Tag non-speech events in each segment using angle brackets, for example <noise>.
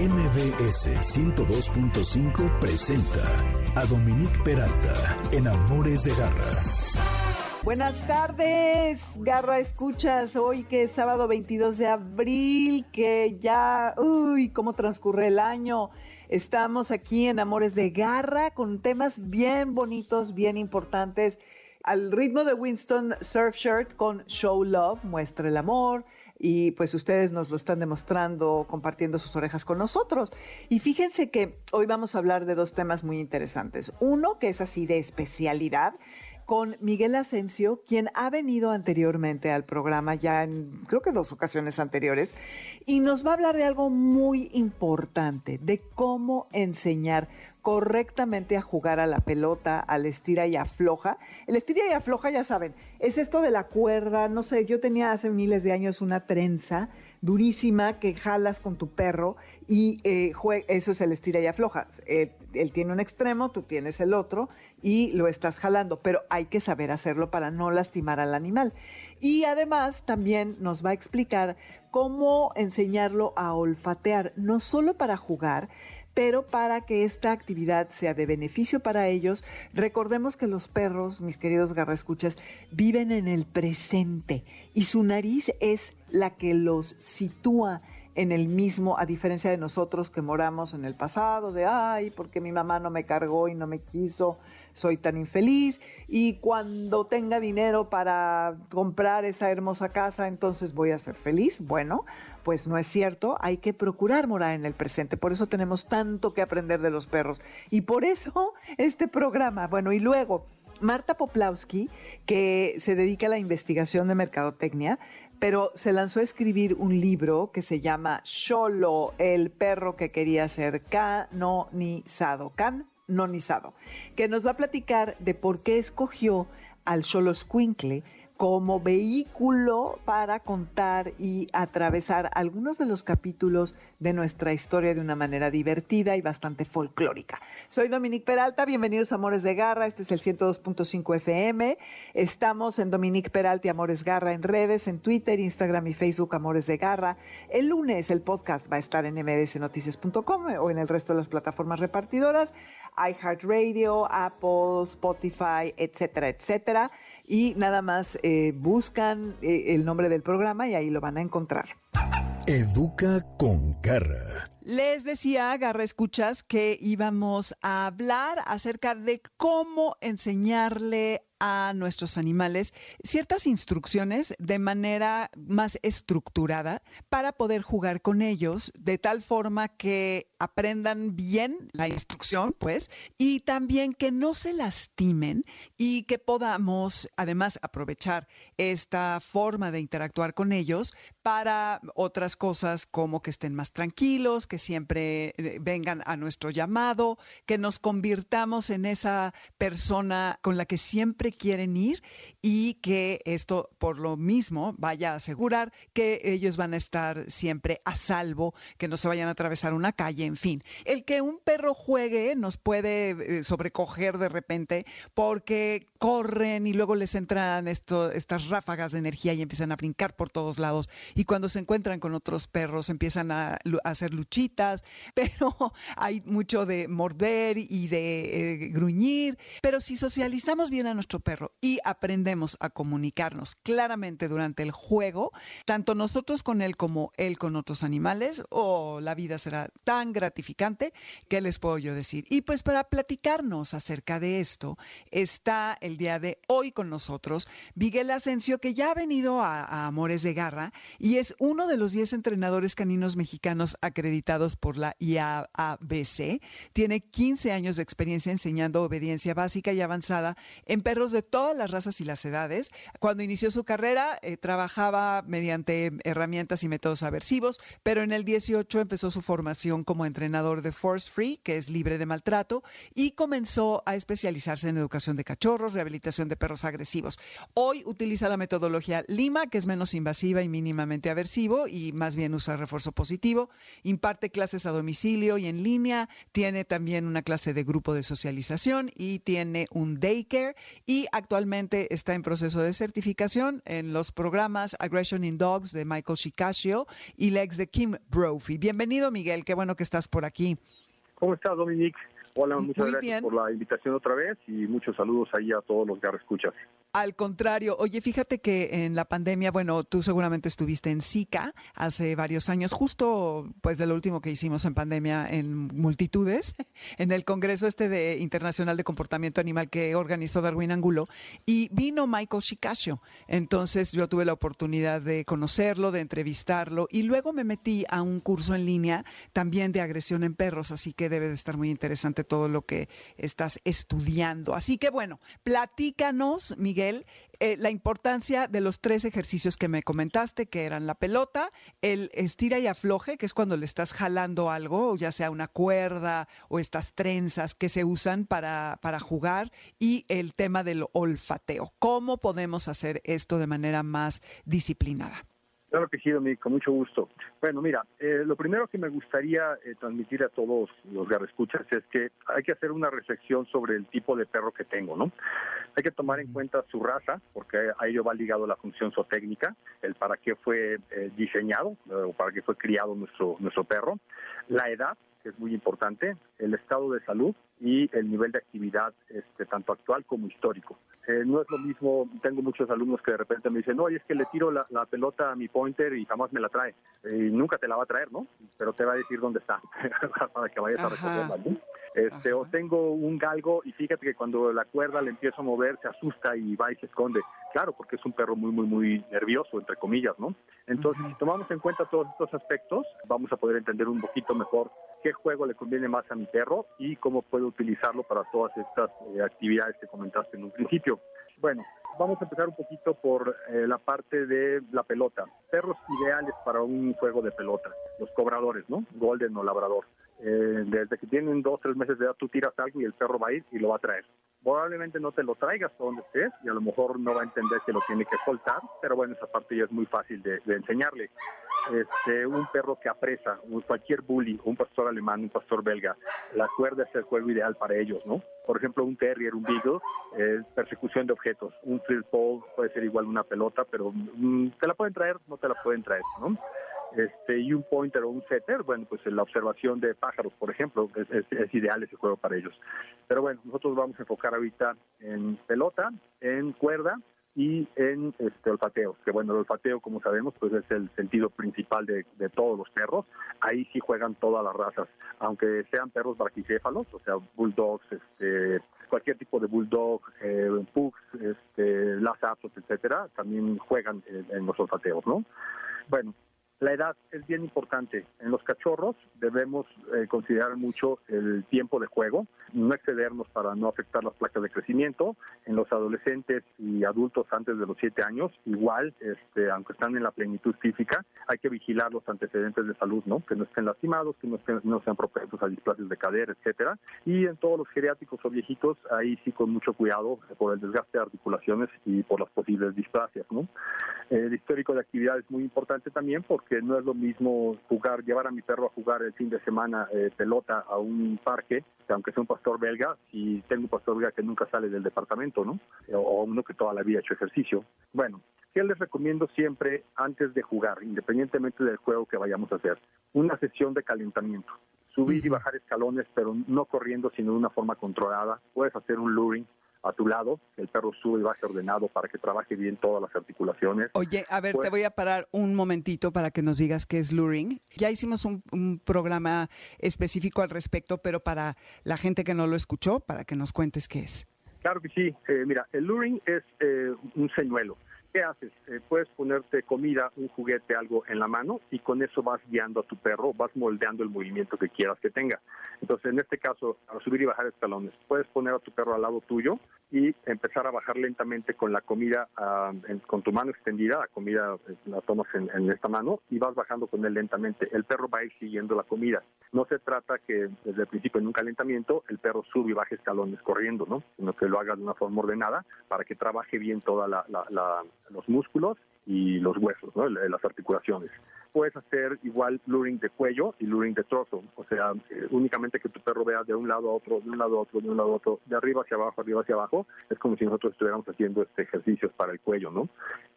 MBS 102.5 presenta a Dominique Peralta en Amores de Garra. Buenas tardes, Garra Escuchas. Hoy que es sábado 22 de abril, que ya, uy, cómo transcurre el año. Estamos aquí en Amores de Garra con temas bien bonitos, bien importantes. Al ritmo de Winston Surfshirt con Show Love, muestra el amor y pues ustedes nos lo están demostrando compartiendo sus orejas con nosotros. Y fíjense que hoy vamos a hablar de dos temas muy interesantes. Uno que es así de especialidad con Miguel Asensio, quien ha venido anteriormente al programa ya en creo que dos ocasiones anteriores y nos va a hablar de algo muy importante, de cómo enseñar correctamente a jugar a la pelota, al estira y afloja. El estira y afloja, ya saben, es esto de la cuerda, no sé, yo tenía hace miles de años una trenza durísima que jalas con tu perro y eh, eso es el estira y afloja. Eh, él tiene un extremo, tú tienes el otro y lo estás jalando, pero hay que saber hacerlo para no lastimar al animal. Y además también nos va a explicar cómo enseñarlo a olfatear, no solo para jugar, pero para que esta actividad sea de beneficio para ellos, recordemos que los perros, mis queridos garrascuchas, viven en el presente y su nariz es la que los sitúa en el mismo, a diferencia de nosotros que moramos en el pasado, de, ay, porque mi mamá no me cargó y no me quiso, soy tan infeliz, y cuando tenga dinero para comprar esa hermosa casa, entonces voy a ser feliz. Bueno, pues no es cierto, hay que procurar morar en el presente, por eso tenemos tanto que aprender de los perros, y por eso este programa, bueno, y luego... Marta Poplawski, que se dedica a la investigación de mercadotecnia, pero se lanzó a escribir un libro que se llama Solo, el perro que quería ser canonizado, canonizado, que nos va a platicar de por qué escogió al Solo Squinkle como vehículo para contar y atravesar algunos de los capítulos de nuestra historia de una manera divertida y bastante folclórica. Soy Dominique Peralta, bienvenidos a Amores de Garra, este es el 102.5 FM. Estamos en Dominique Peralta y Amores Garra en redes, en Twitter, Instagram y Facebook Amores de Garra. El lunes el podcast va a estar en mdsnoticias.com o en el resto de las plataformas repartidoras, iHeartRadio, Apple, Spotify, etcétera, etcétera y nada más eh, buscan eh, el nombre del programa y ahí lo van a encontrar. Educa con garra. Les decía, Garra Escuchas, que íbamos a hablar acerca de cómo enseñarle a nuestros animales ciertas instrucciones de manera más estructurada para poder jugar con ellos de tal forma que aprendan bien la instrucción, pues, y también que no se lastimen y que podamos además aprovechar esta forma de interactuar con ellos para otras cosas como que estén más tranquilos, que siempre eh, vengan a nuestro llamado, que nos convirtamos en esa persona con la que siempre quieren ir y que esto por lo mismo vaya a asegurar que ellos van a estar siempre a salvo, que no se vayan a atravesar una calle, en fin. El que un perro juegue nos puede eh, sobrecoger de repente porque corren y luego les entran estas ráfagas de energía y empiezan a brincar por todos lados y cuando se encuentran con otros perros empiezan a, hacer luchitas, <laughs> pero hay mucho de morder y de eh, gruñir, pero si socializamos bien a nuestro perro y aprendemos a comunicarnos claramente durante el juego, tanto nosotros con él como él con otros animales, o oh, la vida será tan gratificante, ¿qué les puedo yo decir? Y pues para platicarnos acerca de esto, está el día de hoy con nosotros Miguel Asensio, que ya ha venido a, a Amores de Garra y es uno de los 10 entrenadores caninos mexicanos acreditados por la IABC. Tiene 15 años de experiencia enseñando obediencia básica y avanzada en perros de todas las razas y las edades. Cuando inició su carrera, eh, trabajaba mediante herramientas y métodos aversivos, pero en el 18 empezó su formación como entrenador de Force Free, que es libre de maltrato, y comenzó a especializarse en educación de cachorros, rehabilitación de perros agresivos. Hoy utiliza la metodología Lima, que es menos invasiva y mínimamente aversivo y más bien usa refuerzo positivo. Imparte imparte clases a domicilio y en línea, tiene también una clase de grupo de socialización y tiene un daycare y actualmente está en proceso de certificación en los programas Aggression in Dogs de Michael Shikashio y Lex de Kim Brophy. Bienvenido, Miguel, qué bueno que estás por aquí. ¿Cómo estás, Dominique? Hola, muchas gracias por la invitación otra vez y muchos saludos ahí a todos los que escuchas. Al contrario, oye, fíjate que en la pandemia, bueno, tú seguramente estuviste en SICA hace varios años, justo pues de lo último que hicimos en pandemia en multitudes, <laughs> en el Congreso este de Internacional de Comportamiento Animal que organizó Darwin Angulo, y vino Michael Shikasio. Entonces yo tuve la oportunidad de conocerlo, de entrevistarlo, y luego me metí a un curso en línea también de agresión en perros, así que debe de estar muy interesante todo lo que estás estudiando. Así que bueno, platícanos, Miguel eh, la importancia de los tres ejercicios que me comentaste, que eran la pelota, el estira y afloje, que es cuando le estás jalando algo, ya sea una cuerda o estas trenzas que se usan para, para jugar, y el tema del olfateo. ¿Cómo podemos hacer esto de manera más disciplinada? Claro que sí, Dominique, con mucho gusto. Bueno, mira, eh, lo primero que me gustaría eh, transmitir a todos los garrescuchas es que hay que hacer una reflexión sobre el tipo de perro que tengo, ¿no? Hay que tomar en cuenta su raza, porque a ello va ligado la función zootécnica, el para qué fue eh, diseñado o para qué fue criado nuestro, nuestro perro, la edad, que es muy importante, el estado de salud y el nivel de actividad este, tanto actual como histórico. Eh, no es lo mismo, tengo muchos alumnos que de repente me dicen, no, es que le tiro la, pelota a mi pointer y jamás me la trae. Y nunca te la va a traer, ¿no? Pero te va a decir dónde está <laughs> para que vayas a recogerla. Este, o tengo un galgo y fíjate que cuando la cuerda le empiezo a mover se asusta y va y se esconde. Claro, porque es un perro muy, muy, muy nervioso, entre comillas, ¿no? Entonces, si tomamos en cuenta todos estos aspectos, vamos a poder entender un poquito mejor qué juego le conviene más a mi perro y cómo puedo utilizarlo para todas estas eh, actividades que comentaste en un principio. Bueno, vamos a empezar un poquito por eh, la parte de la pelota. Perros ideales para un juego de pelota, los cobradores, ¿no? Golden o labrador. Eh, desde que tienen dos, tres meses de edad, tú tiras algo y el perro va a ir y lo va a traer. Probablemente no te lo traigas a donde estés y a lo mejor no va a entender que lo tiene que soltar, pero bueno, esa parte ya es muy fácil de, enseñarle. Este, un perro que apresa, cualquier bully, un pastor alemán, un pastor belga, la cuerda es el juego ideal para ellos, ¿no? Por ejemplo, un terrier, un beagle, es persecución de objetos. Un field pole puede ser igual una pelota, pero mm, te la pueden traer, no te la pueden traer, ¿no? Este, y un pointer o un setter, bueno, pues la observación de pájaros, por ejemplo, es, ideal ese juego para ellos. Pero bueno, nosotros vamos a enfocar ahorita en pelota, en cuerda y en este olfateo, que bueno, el olfateo, como sabemos, pues es el sentido principal de, todos los perros. Ahí sí juegan todas las razas, aunque sean perros braquicéfalos, o sea, bulldogs, este, cualquier tipo de bulldog, eh, pugs, este, las etcétera, también juegan en, en los olfateos, ¿no? Bueno, la edad es bien importante. En los cachorros debemos eh, considerar mucho el tiempo de juego, no excedernos para no afectar las placas de crecimiento. En los adolescentes y adultos antes de los 7 años, igual, este, aunque están en la plenitud física, hay que vigilar los antecedentes de salud, ¿no? Que no estén lastimados, que no, estén, no sean propensos a displaces de cadera, etcétera. Y en todos los geriátricos o viejitos, ahí sí con mucho cuidado por el desgaste de articulaciones y por las posibles displasias, ¿no? El histórico de actividad es muy importante también porque que no es lo mismo jugar, llevar a mi perro a jugar el fin de semana eh, pelota a un parque, que aunque sea un pastor belga, y tengo un pastor belga que nunca sale del departamento, ¿no? O uno que toda la vida ha hecho ejercicio. Bueno, ¿qué les recomiendo siempre antes de jugar, independientemente del juego que vayamos a hacer? Una sesión de calentamiento. Subir y bajar escalones, pero no corriendo, sino de una forma controlada. Puedes hacer un luring, a tu lado, el perro sube y baje ordenado para que trabaje bien todas las articulaciones. Oye, a ver, te pues voy a parar un momentito para que nos digas qué es luring. Ya hicimos un, programa específico al respecto, pero para la gente que no lo escuchó, para que nos cuentes qué es. Claro que sí. Eh, mira, el luring es eh, un señuelo. ¿Qué haces? Eh, puedes ponerte comida, un juguete, algo en la mano y con eso vas guiando a tu perro, vas moldeando el movimiento que quieras que tenga. Entonces, en este caso, subir y bajar escalones, puedes poner a tu perro al lado tuyo y empezar a bajar lentamente con la comida, ah, con tu mano extendida, la comida eh, la tomas en, esta mano y vas bajando con él lentamente. El perro va a ir siguiendo la comida. No se trata que desde el principio en un calentamiento el perro sube y baje escalones corriendo, ¿no? Sino que lo haga de una forma ordenada para que trabaje bien toda la los músculos y los huesos, las articulaciones. Puedes hacer igual luring de cuello y luring de trozo, o sea, eh, únicamente que tu perro vea de un lado a otro, de un lado a otro, de un lado a otro, de arriba hacia abajo, arriba hacia abajo, es como si nosotros estuviéramos haciendo este ejercicio para el cuello, ¿no?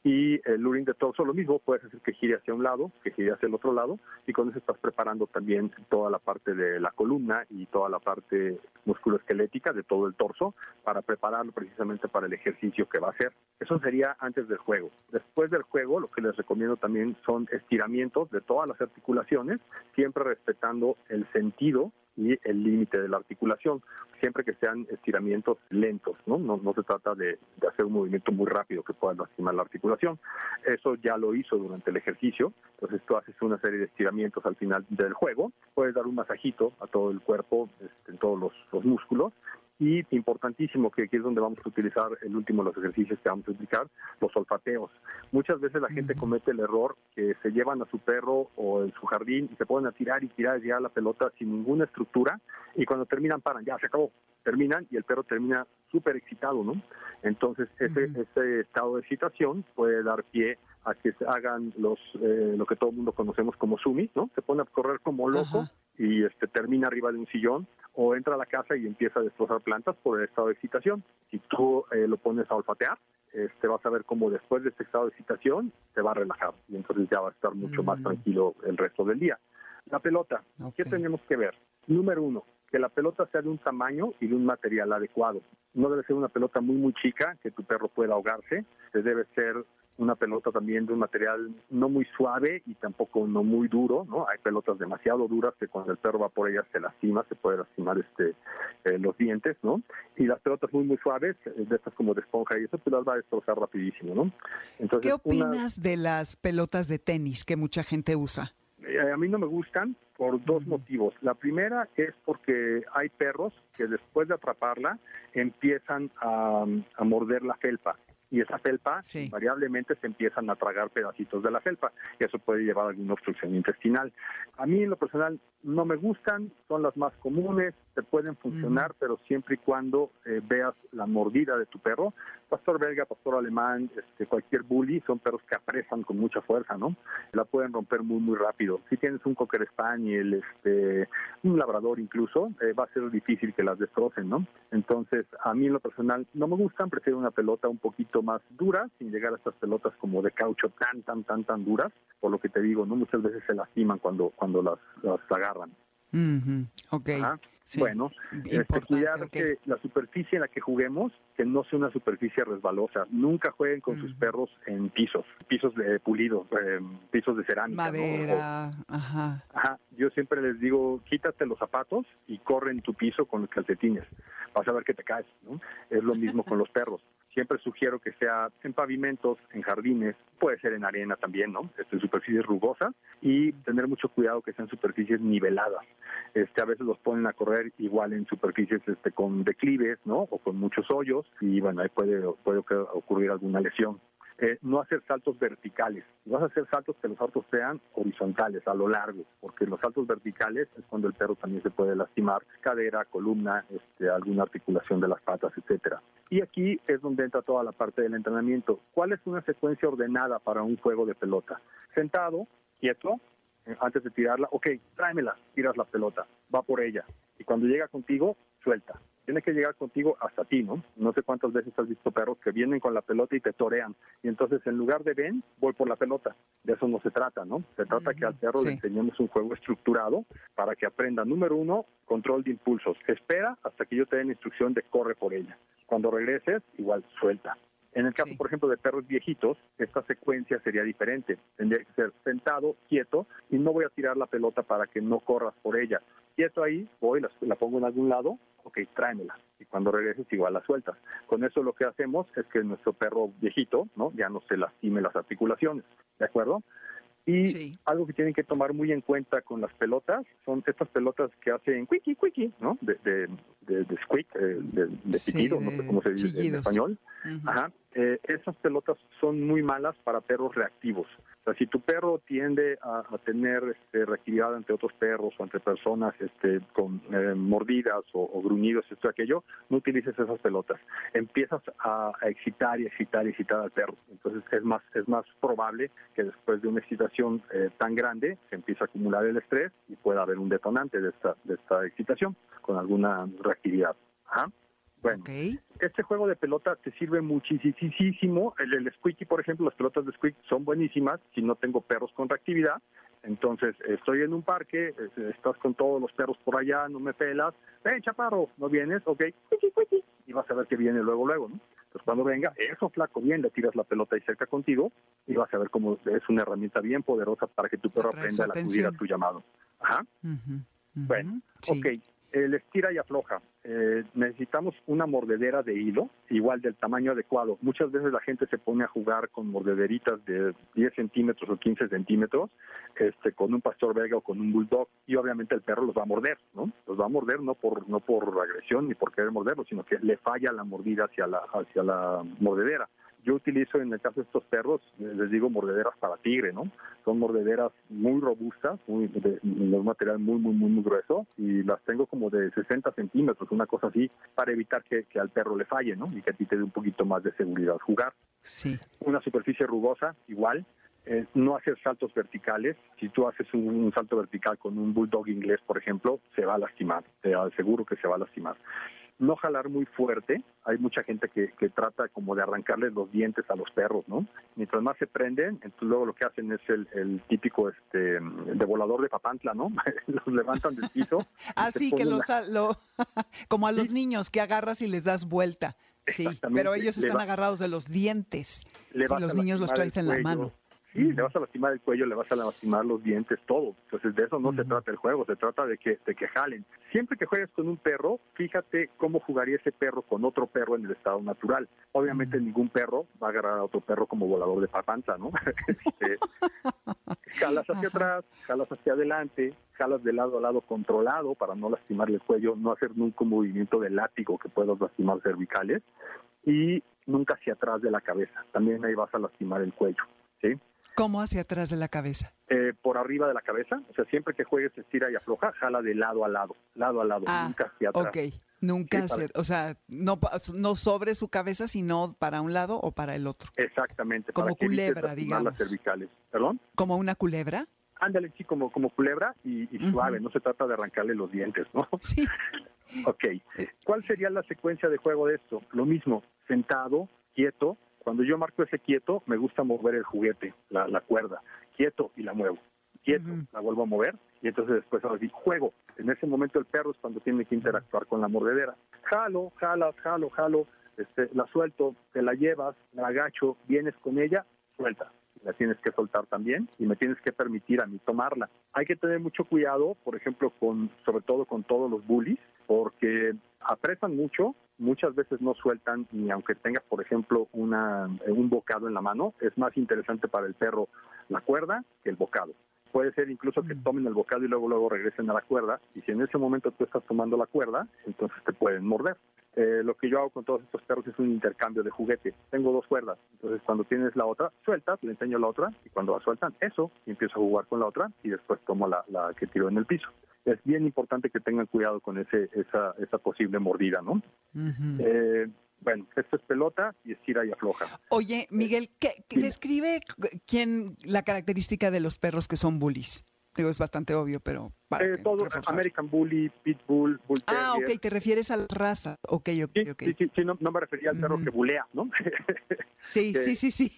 Y el luring de torso lo mismo, puedes hacer que gire hacia un lado, que gire hacia el otro lado, y con eso estás preparando también toda la parte de la columna y toda la parte musculoesquelética de todo el torso para prepararlo precisamente para el ejercicio que va a hacer. Eso sería antes del juego. Después del juego, lo que les recomiendo también son estiramientos de todas las articulaciones, siempre respetando el sentido y el límite de la articulación, siempre que sean estiramientos lentos, ¿no? No, no se trata de, de, hacer un movimiento muy rápido que pueda lastimar la articulación. Eso ya lo hizo durante el ejercicio, entonces tú haces una serie de estiramientos al final del juego, puedes dar un masajito a todo el cuerpo, este, en todos los, los músculos, y importantísimo, que aquí es donde vamos a utilizar el último de los ejercicios que vamos a explicar, los olfateos. Muchas veces la gente comete el error que se llevan a su perro o en su jardín y se ponen a tirar y tirar y tirar la pelota sin ninguna estructura y cuando terminan paran, ya se acabó, terminan y el perro termina súper excitado, ¿no? Entonces ese, ese estado de excitación puede dar pie a que se hagan los eh, lo que todo el mundo conocemos como sumis, ¿no? Se pone a correr como loco y este termina arriba de un sillón o entra a la casa y empieza a destrozar plantas por el estado de excitación. Si tú eh, lo pones a olfatear, este, vas a ver cómo después de este estado de excitación se va a relajar y entonces ya va a estar mucho mm. más tranquilo el resto del día. La pelota, okay. ¿qué tenemos que ver? Número uno, que la pelota sea de un tamaño y de un material adecuado. No debe ser una pelota muy, muy chica que tu perro pueda ahogarse. Se debe ser una pelota también de un material no muy suave y tampoco no muy duro, ¿no? Hay pelotas demasiado duras que cuando el perro va por ellas se lastima, se puede lastimar este eh, los dientes, ¿no? Y las pelotas muy muy suaves, eh, de estas como de esponja y eso pues las va a destrozar rapidísimo, ¿no? Entonces, ¿Qué opinas una... de las pelotas de tenis que mucha gente usa? Eh, a mí no me gustan por dos motivos. La primera es porque hay perros que después de atraparla empiezan a, a morder la felpa y esa felpa sí. variablemente se empiezan a tragar pedacitos de la felpa y eso puede llevar a alguna obstrucción intestinal. A mí en lo personal no me gustan, son las más comunes, te pueden funcionar, mm. pero siempre y cuando eh, veas la mordida de tu perro. Pastor belga, pastor alemán, este, cualquier bully, son perros que apresan con mucha fuerza, ¿no? La pueden romper muy, muy rápido. Si tienes un cocker spaniel, este, un labrador incluso, eh, va a ser difícil que las destrocen, ¿no? Entonces, a mí en lo personal no me gustan, prefiero una pelota un poquito más dura, sin llegar a estas pelotas como de caucho tan, tan, tan, tan duras, por lo que te digo, ¿no? Muchas veces se lastiman cuando, cuando las, las agarran. Mm -hmm. Ok. Sí, bueno, este, cuidar okay. que la superficie en la que juguemos, que no sea una superficie resbalosa. Nunca jueguen con mm. sus perros en pisos, pisos de pulidos, eh, pisos de cerámica. Madera, ¿no? o, ajá. Ajá. Yo siempre les digo, quítate los zapatos y corre en tu piso con los calcetines. Vas a ver que te caes, ¿no? Es lo mismo <laughs> con los perros siempre sugiero que sea en pavimentos, en jardines, puede ser en arena también, ¿no? Este, en superficies rugosas y tener mucho cuidado que sean superficies niveladas. Este, a veces los ponen a correr igual en superficies este, con declives, ¿no? O con muchos hoyos y bueno, ahí puede, puede ocurrir alguna lesión. Eh, no hacer saltos verticales. Vas a hacer saltos que los saltos sean horizontales, a lo largo, porque los saltos verticales es cuando el perro también se puede lastimar cadera, columna, este, alguna articulación de las patas, etcétera. Y aquí es donde entra toda la parte del entrenamiento. ¿Cuál es una secuencia ordenada para un juego de pelota? Sentado, quieto, eh, antes de tirarla, ok, tráemela, tiras la pelota, va por ella. Y cuando llega contigo, suelta tiene que llegar contigo hasta ti, ¿no? No sé cuántas veces has visto perros que vienen con la pelota y te torean. Y entonces, en lugar de ven, voy por la pelota. De eso no se trata, ¿no? Se trata uh -huh. que al perro sí. le enseñemos un juego estructurado para que aprenda, número uno, control de impulsos. Espera hasta que yo te dé la instrucción de corre por ella. Cuando regreses, igual suelta. En el caso, sí. por ejemplo, de perros viejitos, esta secuencia sería diferente. Tendría que ser sentado, quieto, y no voy a tirar la pelota para que no corras por ella. Quieto ahí, voy, la, la pongo en algún lado, ok, tráemela. Y cuando regreses igual la sueltas. Con eso lo que hacemos es que nuestro perro viejito, ¿no? Ya no se lastime las articulaciones, ¿de acuerdo? Y sí. algo que tienen que tomar muy en cuenta con las pelotas son estas pelotas que hacen quickie, quickie, ¿no? De, de, de, de squeak, eh, de, de pitido, sí, no sé cómo se dice chillidos. en español. Uh -huh. Ajá. Eh, esas pelotas son muy malas para perros reactivos. O sea, si tu perro tiende a, tener este, reactividad ante otros perros o ante personas este, con eh, mordidas o, gruñidos, esto aquello, no utilices esas pelotas. Empiezas a, excitar y excitar y excitar al perro. Entonces es más, es más probable que después de una excitación eh, tan grande se empiece a acumular el estrés y pueda haber un detonante de esta, de esta excitación con alguna reactividad. Bueno, este juego de pelota te sirve muchísimo. El, el squeaky, por ejemplo, las pelotas de squeak son buenísimas si no tengo perros con reactividad. Entonces, estoy en un parque, estás con todos los perros por allá, no me pelas. ¡Ven, chaparro! ¿No vienes? Ok, y vas a ver que viene luego, luego, ¿no? Entonces, cuando venga, eso flaco, bien, le tiras la pelota ahí cerca contigo y vas a ver cómo es una herramienta bien poderosa para que tu perro aprenda a acudir a tu llamado. Ajá. Bueno, ok el estira y afloja. Eh, necesitamos una mordedera de hilo, igual del tamaño adecuado. Muchas veces la gente se pone a jugar con mordederitas de 10 centímetros o 15 centímetros, este, con un pastor belga o con un bulldog, y obviamente el perro los va a morder, ¿no? Los va a morder no por no por agresión ni por querer morderlos, sino que le falla la mordida hacia la hacia la mordedera. Yo utilizo en el caso de estos perros, les digo mordederas para tigre, ¿no? Son mordederas muy robustas, muy, de, un material muy, muy, muy, muy grueso y las tengo como de 60 centímetros, una cosa así, para evitar que, al perro le falle, ¿no? Y que a ti te dé un poquito más de seguridad jugar. Sí. Una superficie rugosa, igual. Eh, no hacer saltos verticales. Si tú haces un, salto vertical con un bulldog inglés, por ejemplo, se va a lastimar. Te aseguro que se va a lastimar no jalar muy fuerte. Hay mucha gente que, que trata como de arrancarles los dientes a los perros, ¿no? Mientras más se prenden, entonces luego lo que hacen es el, típico este de volador de papantla, ¿no? <laughs> los levantan del piso. Así <laughs> ah, que los lo, <laughs> como a los niños que agarras y les das vuelta. Sí, pero ellos están agarrados de los dientes. Si los niños los traes en la mano. Sí, le vas a lastimar el cuello, le vas a lastimar los dientes, todo. Entonces de eso no se trata el juego, se trata de que, de que jalen. Siempre que juegues con un perro, fíjate cómo jugaría ese perro con otro perro en el estado natural. Obviamente ningún perro va a agarrar a otro perro como volador de papanza, ¿no? <laughs> Este, <laughs> jalas hacia atrás, jalas hacia adelante, jalas de lado a lado controlado para no lastimarle el cuello, no hacer nunca un movimiento de látigo que puedas lastimar cervicales y nunca hacia atrás de la cabeza. También ahí vas a lastimar el cuello, ¿sí? ¿Cómo hacia atrás de la cabeza? Eh, por arriba de la cabeza. O sea, siempre que juegues estira y afloja, jala de lado a lado, lado a lado, ah, nunca hacia atrás. Ok, nunca hacia, o sea, no, no sobre su cabeza, sino para un lado o para el otro. Exactamente. Como culebra, digamos. Las cervicales. ¿Perdón? ¿Como una culebra? Ándale, sí, como, como culebra y, suave, no se trata de arrancarle los dientes, ¿no? <laughs> Sí. ok. ¿Cuál sería la secuencia de juego de esto? Lo mismo, sentado, quieto, cuando yo marco ese quieto, me gusta mover el juguete, la, cuerda, quieto y la muevo. Quieto, la vuelvo a mover y entonces después ahora sí, juego. En ese momento el perro es cuando tiene que interactuar con la mordedera. Jalo, jalas, jalo, jalo, este, la suelto, te la llevas, la agacho, vienes con ella, suelta. La tienes que soltar también y me tienes que permitir a mí tomarla. Hay que tener mucho cuidado, por ejemplo, con, sobre todo con todos los bullies, porque apresan mucho muchas veces no sueltan ni aunque tengas, por ejemplo, una, un bocado en la mano, es más interesante para el perro la cuerda que el bocado. Puede ser incluso que mm. tomen el bocado y luego luego regresen a la cuerda, y si en ese momento tú estás tomando la cuerda, entonces te pueden morder. Eh, lo que yo hago con todos estos perros es un intercambio de juguete. Tengo dos cuerdas, entonces cuando tienes la otra, sueltas, le enseño la otra, y cuando la sueltan, eso, y empiezo a jugar con la otra, y después tomo la, la que tiro en el piso es bien importante que tengan cuidado con ese, esa, esa posible mordida, ¿no? eh, bueno, esto es pelota y estira y afloja. Oye, Miguel, ¿qué, describe quién la característica de los perros que son bullies? Digo, es bastante obvio, pero para eh, todo, American Bully, Pitbull, Bull Ah, ok, te refieres a la raza. Ok, ok, ok. Sí, sí, sí no, me refería al perro que bulea, ¿no? <laughs> sí, sí, sí, sí,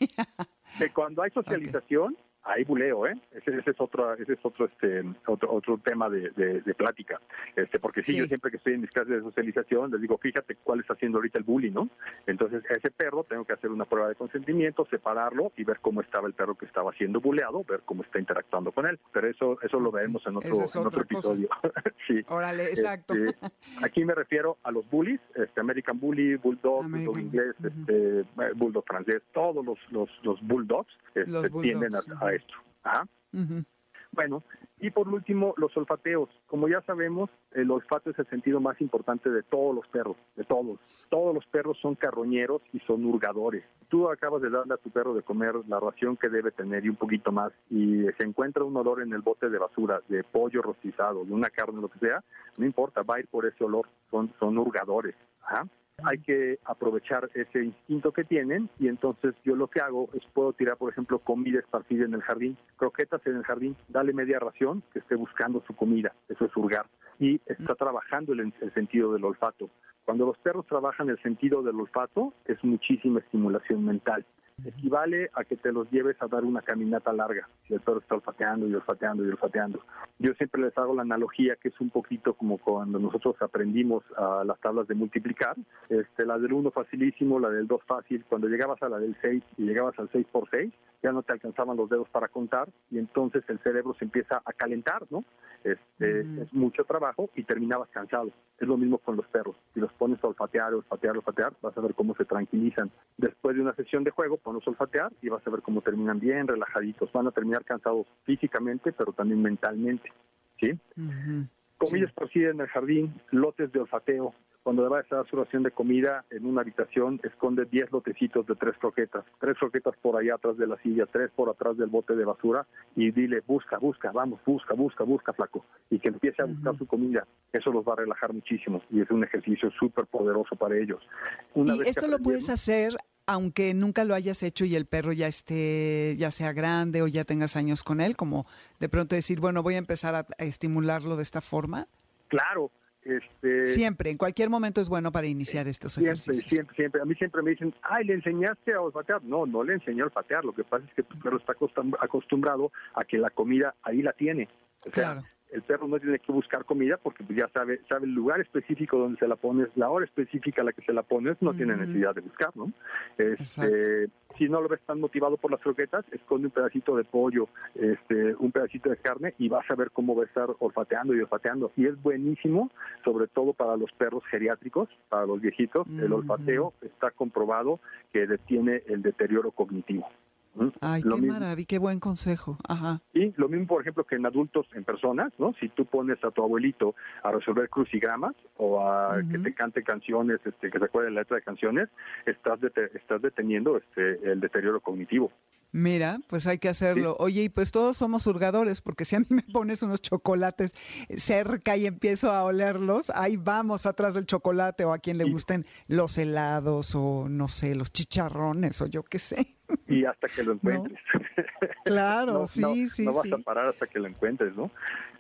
que cuando hay <laughs> socialización, Ahí buleo, ¿eh? Ese, es otro, ese es otro, este, otro, otro tema de, de, plática, este, porque sí, yo siempre que estoy en mis clases de socialización les digo, fíjate cuál está haciendo ahorita el bully, ¿no? Entonces, ese perro tengo que hacer una prueba de consentimiento, separarlo y ver cómo estaba el perro que estaba siendo buleado, ver cómo está interactuando con él. Pero eso, eso lo veremos en otro, en otro episodio. <laughs> sí. Órale, exacto. Este, aquí me refiero a los bullies, este, American Bully, Bulldog, Bulldog inglés, este, Bulldog francés, todos los, los, los bulldogs este, tienden a, a esto. Bueno, y por último, los olfateos. Como ya sabemos, el olfato es el sentido más importante de todos los perros, de todos. Todos los perros son carroñeros y son hurgadores. Tú acabas de darle a tu perro de comer la ración que debe tener y un poquito más, y se encuentra un olor en el bote de basura, de pollo rostizado, de una carne, lo que sea, no importa, va a ir por ese olor, son, son hurgadores. Ajá hay que aprovechar ese instinto que tienen y entonces yo lo que hago es puedo tirar, por ejemplo, comida esparcida en el jardín, croquetas en el jardín, dale media ración que esté buscando su comida, eso es hurgar, y está trabajando el, el sentido del olfato. Cuando los perros trabajan el sentido del olfato es muchísima estimulación mental equivale a que te los lleves a dar una caminata larga, si el perro está olfateando y olfateando y olfateando. Yo siempre les hago la analogía que es un poquito como cuando nosotros aprendimos a las tablas de multiplicar, este, la del 1 facilísimo, la del 2 fácil, cuando llegabas a la del 6 y llegabas al 6 por 6, ya no te alcanzaban los dedos para contar y entonces el cerebro se empieza a calentar, ¿no? Este, Es mucho trabajo y terminabas cansado. Es lo mismo con los perros. Si los pones a olfatear, olfatear, olfatear, vas a ver cómo se tranquilizan. Después de una sesión de juego, pones a olfatear y vas a ver cómo terminan bien relajaditos. Van a terminar cansados físicamente, pero también mentalmente, ¿sí? Comillas sí. en el jardín, lotes de olfateo, cuando va a estar su ración de comida en una habitación, esconde 10 lotecitos de tres croquetas, tres croquetas por allá atrás de la silla, tres por atrás del bote de basura y dile, busca, busca, vamos, busca, busca, busca, flaco, y que empiece a buscar uh -huh. su comida. Eso los va a relajar muchísimo y es un ejercicio súper poderoso para ellos. Una y esto lo puedes hacer aunque nunca lo hayas hecho y el perro ya esté, ya sea grande o ya tengas años con él, como de pronto decir, bueno, voy a empezar a, a estimularlo de esta forma. Claro, este, siempre, en cualquier momento es bueno para iniciar estos siempre, ejercicios. Siempre, siempre. A mí siempre me dicen, ay, ¿le enseñaste a olfatear? No, no le enseñé a olfatear. Lo que pasa es que tu perro está acostumbrado a que la comida ahí la tiene. O sea, claro. El perro no tiene que buscar comida porque pues ya sabe sabe el lugar específico donde se la pones, la hora específica a la que se la pones, no tiene necesidad de buscar, ¿no? Este, si no lo ves tan motivado por las croquetas, esconde un pedacito de pollo, este, un pedacito de carne y vas a ver cómo va a estar olfateando y olfateando. Y es buenísimo, sobre todo para los perros geriátricos, para los viejitos, el olfateo está comprobado que detiene el deterioro cognitivo. Ay, lo qué mismo. maravilla, qué buen consejo. Ajá. Y lo mismo, por ejemplo, que en adultos, en personas, ¿no? Si tú pones a tu abuelito a resolver crucigramas o a uh -huh. que te cante canciones, este, que se acuerde la letra de canciones, estás, det estás deteniendo este, el deterioro cognitivo. Mira, pues hay que hacerlo. Oye, y pues todos somos hurgadores, porque si a mí me <laughs> pones unos chocolates cerca y empiezo a olerlos, ahí vamos atrás del chocolate o a quien le gusten los helados o no sé, los chicharrones o yo qué sé. Y hasta que lo <laughs> encuentres. No. Claro, no, sí, no, sí. No vas sí. a parar hasta que lo encuentres, ¿no?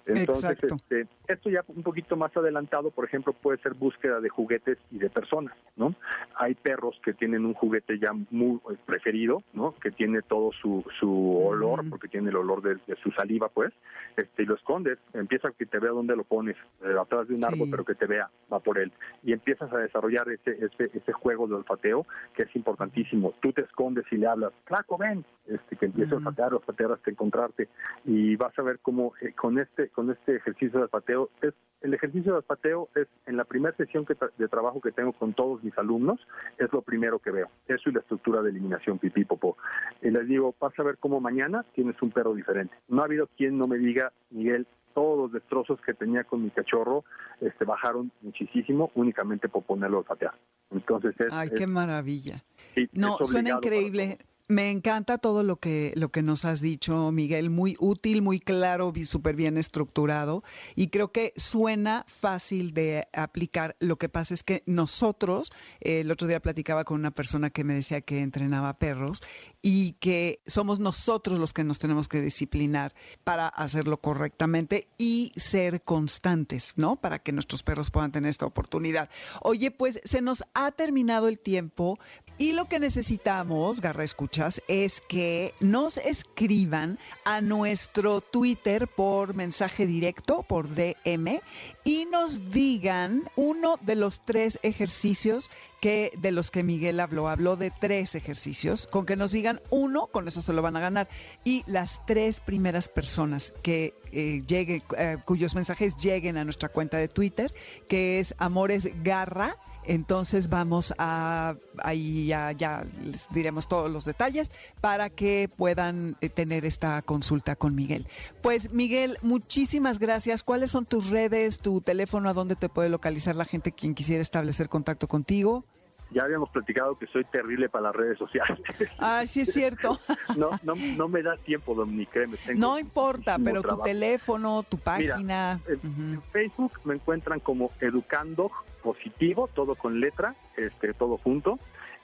Entonces, Exacto. Este, esto ya un poquito más adelantado, por ejemplo, puede ser búsqueda de juguetes y de personas, ¿no? Hay perros que tienen un juguete ya muy preferido, ¿no? Que tiene todo su, su olor, mm. porque tiene el olor de, de, su saliva, pues, este, y lo escondes, empieza a que te vea dónde lo pones, eh, atrás de un árbol, sí. pero que te vea, va por él, y empiezas a desarrollar ese, ese, ese juego de olfateo, que es importantísimo. Tú te escondes y le hablas, flaco, ven, este, que empieza mm. a olfatear, olfatear hasta encontrarte, y vas a ver cómo eh, con este con este ejercicio de olfateo es el ejercicio de olfateo es en la primera sesión que tra de trabajo que tengo con todos mis alumnos es lo primero que veo eso y la estructura de eliminación pipí popó y les digo vas a ver cómo mañana tienes un perro diferente no ha habido quien no me diga Miguel todos los destrozos que tenía con mi cachorro este, bajaron muchísimo únicamente por ponerlo a olfatear. Entonces es, Ay, es, qué maravilla. Sí, no, suena increíble. Me encanta todo lo que, lo que nos has dicho, Miguel. Muy útil, muy claro súper bien estructurado. Y creo que suena fácil de aplicar. Lo que pasa es que nosotros, eh, el otro día platicaba con una persona que me decía que entrenaba perros y que somos nosotros los que nos tenemos que disciplinar para hacerlo correctamente y ser constantes, ¿no? Para que nuestros perros puedan tener esta oportunidad. Oye, pues se nos ha terminado el tiempo y lo que necesitamos, Garra Escuchas, es que nos escriban a nuestro Twitter por mensaje directo, por DM, y nos digan uno de los tres ejercicios que de los que Miguel habló. Habló de tres ejercicios. Con que nos digan uno, con eso se lo van a ganar. Y las tres primeras personas que eh, lleguen, eh, cuyos mensajes lleguen a nuestra cuenta de Twitter, que es Amores Garra Entonces vamos a, ahí ya, ya les diremos todos los detalles para que puedan eh, tener esta consulta con Miguel. Pues Miguel, muchísimas gracias. ¿Cuáles son tus redes, tu teléfono, a dónde te puede localizar la gente quien quisiera establecer contacto contigo? Ya habíamos platicado que soy terrible para las redes sociales. Ah, sí es cierto. <laughs> no, no, no me da tiempo, Dominique. no importa, pero tu teléfono, tu página. en, Facebook me encuentran como Educando Positivo, todo con letra, este, todo junto.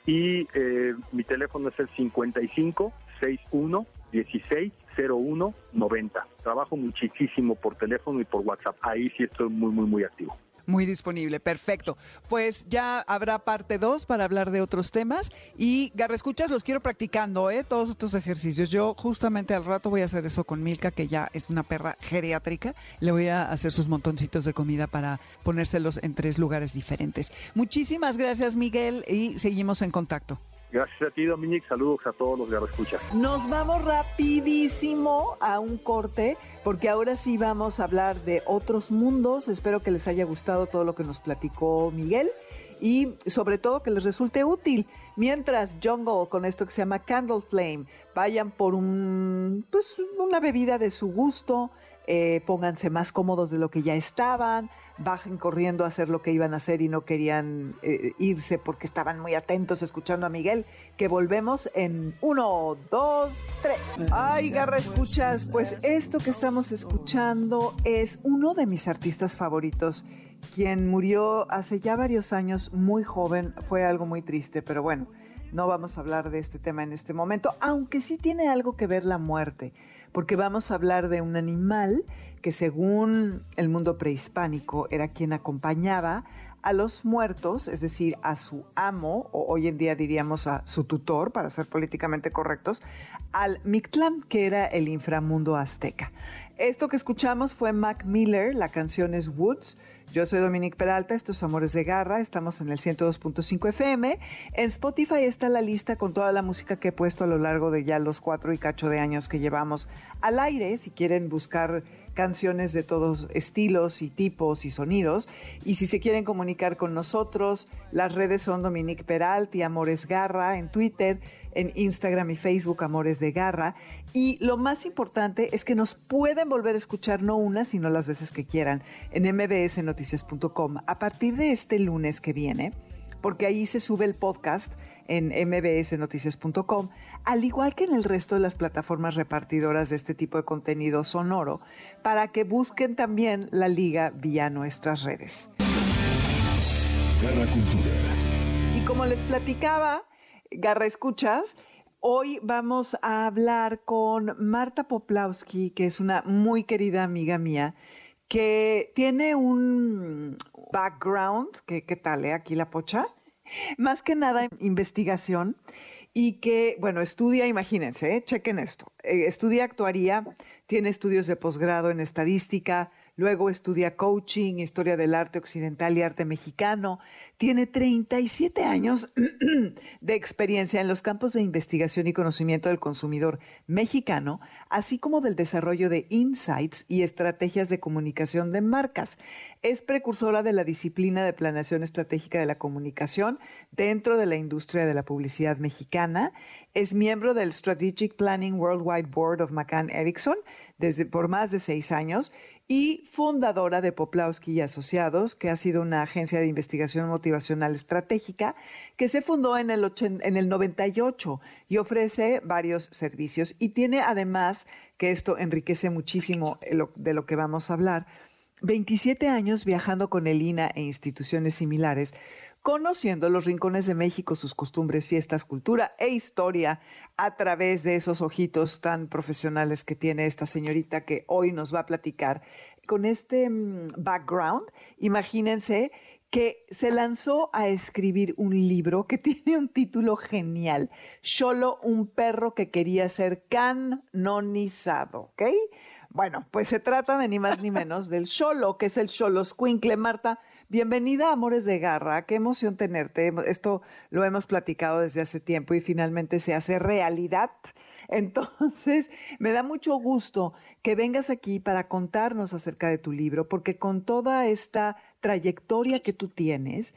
Y eh, mi teléfono es el 55 61 16 01 90. Trabajo muchísimo por teléfono y por WhatsApp. Ahí sí estoy muy, muy, muy activo. Muy disponible, perfecto. Pues ya habrá parte 2 para hablar de otros temas y Garra Escuchas los quiero practicando, ¿eh? todos estos ejercicios. Yo justamente al rato voy a hacer eso con Milka, que ya es una perra geriátrica. Le voy a hacer sus montoncitos de comida para ponérselos en tres lugares diferentes. Muchísimas gracias, Miguel, y seguimos en contacto. Gracias a ti, Dominic. Saludos a todos los que escuchan. Nos vamos rapidísimo a un corte, porque ahora sí vamos a hablar de otros mundos. Espero que les haya gustado todo lo que nos platicó Miguel y sobre todo que les resulte útil. Mientras Jungle, con esto que se llama Candle Flame, vayan por un, pues, una bebida de su gusto, eh, pónganse más cómodos de lo que ya estaban, bajen corriendo a hacer lo que iban a hacer y no querían eh, irse porque estaban muy atentos escuchando a Miguel, que volvemos en uno, dos, tres. Ay, garra, escuchas, pues esto que estamos escuchando es uno de mis artistas favoritos, quien murió hace ya varios años, muy joven, fue algo muy triste, pero bueno, no vamos a hablar de este tema en este momento, aunque sí tiene algo que ver la muerte porque vamos a hablar de un animal que según el mundo prehispánico era quien acompañaba a los muertos, es decir, a su amo, o hoy en día diríamos a su tutor, para ser políticamente correctos, al Mictlán, que era el inframundo azteca. Esto que escuchamos fue Mac Miller, la canción es Woods, yo soy Dominique Peralta, estos Amores de Garra, estamos en el 102.5 FM. En Spotify está la lista con toda la música que he puesto a lo largo de ya los cuatro y cacho de años que llevamos al aire, si quieren buscar canciones de todos estilos y tipos y sonidos. Y si se quieren comunicar con nosotros, las redes son Dominique Peralta y Amores Garra en Twitter en Instagram y Facebook Amores de Garra. Y lo más importante es que nos pueden volver a escuchar no una, sino las veces que quieran en mbsnoticias.com a partir de este lunes que viene, porque ahí se sube el podcast en mbsnoticias.com, al igual que en el resto de las plataformas repartidoras de este tipo de contenido sonoro, para que busquen también la liga vía nuestras redes. Y como les platicaba, Garra Escuchas. Hoy vamos a hablar con Marta Poplawski, que es una muy querida amiga mía, que tiene un background, que qué tal, eh? Aquí la pocha, más que nada investigación, y que, bueno, estudia, imagínense, eh, chequen esto, eh, estudia actuaría, tiene estudios de posgrado en estadística, Luego estudia coaching, historia del arte occidental y arte mexicano. Tiene 37 años <clears throat> de experiencia en los campos de investigación y conocimiento del consumidor mexicano, así como del desarrollo de insights y estrategias de comunicación de marcas. Es precursora de la disciplina de planeación estratégica de la comunicación dentro de la industria de la publicidad mexicana. Es miembro del Strategic Planning Worldwide Board of McCann Erickson desde por más de seis años y fundadora de Poplawski y Asociados, que ha sido una agencia de investigación motivacional estratégica que se fundó en el, en el 98 y ofrece varios servicios. Y tiene además, que esto enriquece muchísimo de lo que vamos a hablar, 27 años viajando con el INA e instituciones similares conociendo los rincones de México, sus costumbres, fiestas, cultura e historia a través de esos ojitos tan profesionales que tiene esta señorita que hoy nos va a platicar. Con este mm, background, imagínense que se lanzó a escribir un libro que <laughs> tiene un título genial, Solo un perro que quería ser canonizado, ¿ok? Bueno, pues se trata de ni más ni menos del Solo, que es el Solo Squinkle. Marta, Bienvenida a Amores de Garra, qué emoción tenerte. Esto lo hemos platicado desde hace tiempo y finalmente se hace realidad. Entonces, me da mucho gusto que vengas aquí para contarnos acerca de tu libro, porque con toda esta trayectoria que tú tienes,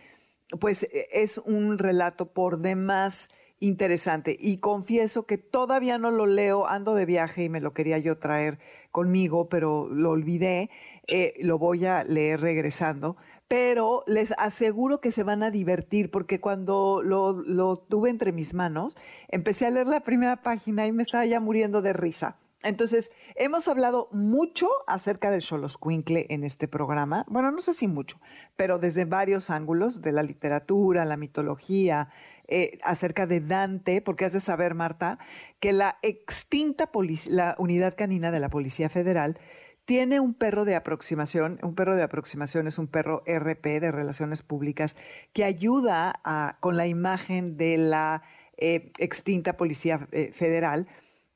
pues e, es un relato por demás interesante y confieso que todavía no lo leo, ando de viaje y me lo quería yo traer conmigo, pero lo olvidé, eh, lo voy a leer regresando, pero les aseguro que se van a divertir porque cuando lo, tuve entre mis manos, empecé a leer la primera página y me estaba ya muriendo de risa. Entonces, hemos hablado mucho acerca del Xoloscuincle en este programa. Bueno, no sé si mucho, pero desde varios ángulos, de la literatura, la mitología, eh, acerca de Dante, porque has de saber, Marta, que la extinta la unidad canina de la Policía Federal tiene un perro de aproximación, un perro de aproximación es un perro RP de Relaciones Públicas que ayuda con la imagen de la eh, extinta Policía eh, Federal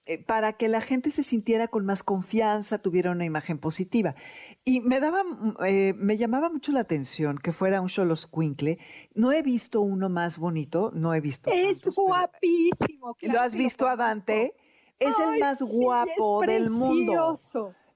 eh, para que la gente se sintiera con más confianza, tuviera una imagen positiva. Y me daba, mm, eh, me llamaba mucho la atención que fuera un Xoloscuincle. No he visto uno más bonito, no he visto. Es guapísimo. ¿Lo has visto a Dante? Es el más guapo del mundo.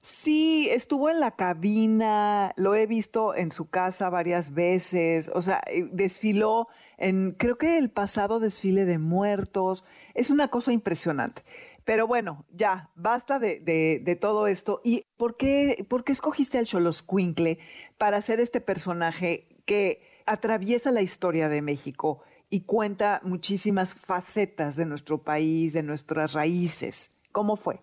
Sí, estuvo en la cabina, lo he visto en su casa varias veces, o sea, eh, desfiló en, creo que el pasado desfile de muertos, es una cosa impresionante. Pero bueno, ya, basta de, todo esto. ¿Y por qué, por qué escogiste al Xoloscuincle para ser este personaje que atraviesa la historia de México y cuenta muchísimas facetas de nuestro país, de nuestras raíces? ¿Cómo fue?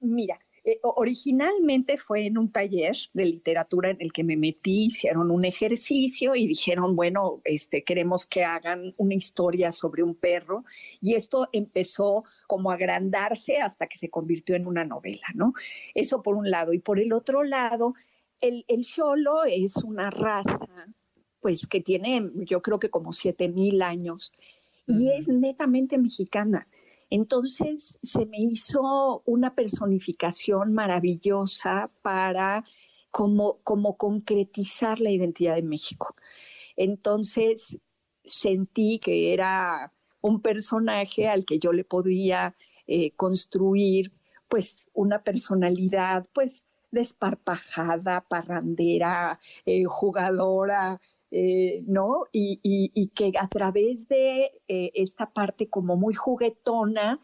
Mira, eh, originalmente fue en un taller de literatura en el que me metí, hicieron un ejercicio y dijeron, bueno, este, queremos que hagan una historia sobre un perro. Y esto empezó como a agrandarse hasta que se convirtió en una novela, ¿no? Eso por un lado. Y por el otro lado, el, el cholo es una raza, pues que tiene, yo creo que como siete mil años, y es netamente mexicana. Entonces se me hizo una personificación maravillosa para como, como concretizar la identidad de México. Entonces sentí que era un personaje al que yo le podía eh, construir pues una personalidad pues desparpajada, parrandera, eh, jugadora, eh, ¿no? Y, que a través de eh, esta parte como muy juguetona,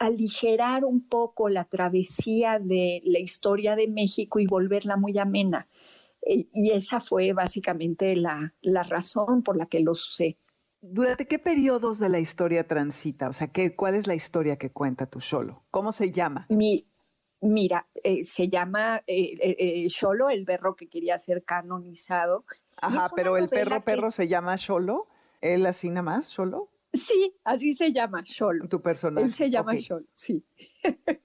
aligerar un poco la travesía de la historia de México y volverla muy amena. Eh, y esa fue básicamente la, razón por la que lo usé. ¿Durante qué periodos de la historia transita? O sea, ¿qué, ¿cuál es la historia que cuenta tú solo? ¿Cómo se llama? Mi, mira, se llama Solo, el berro que quería ser canonizado, Ajá, pero el perro perro se llama Solo, él así nada más, Solo. Sí, así se llama Solo. Tu personaje. Él se llama Solo, sí. <laughs>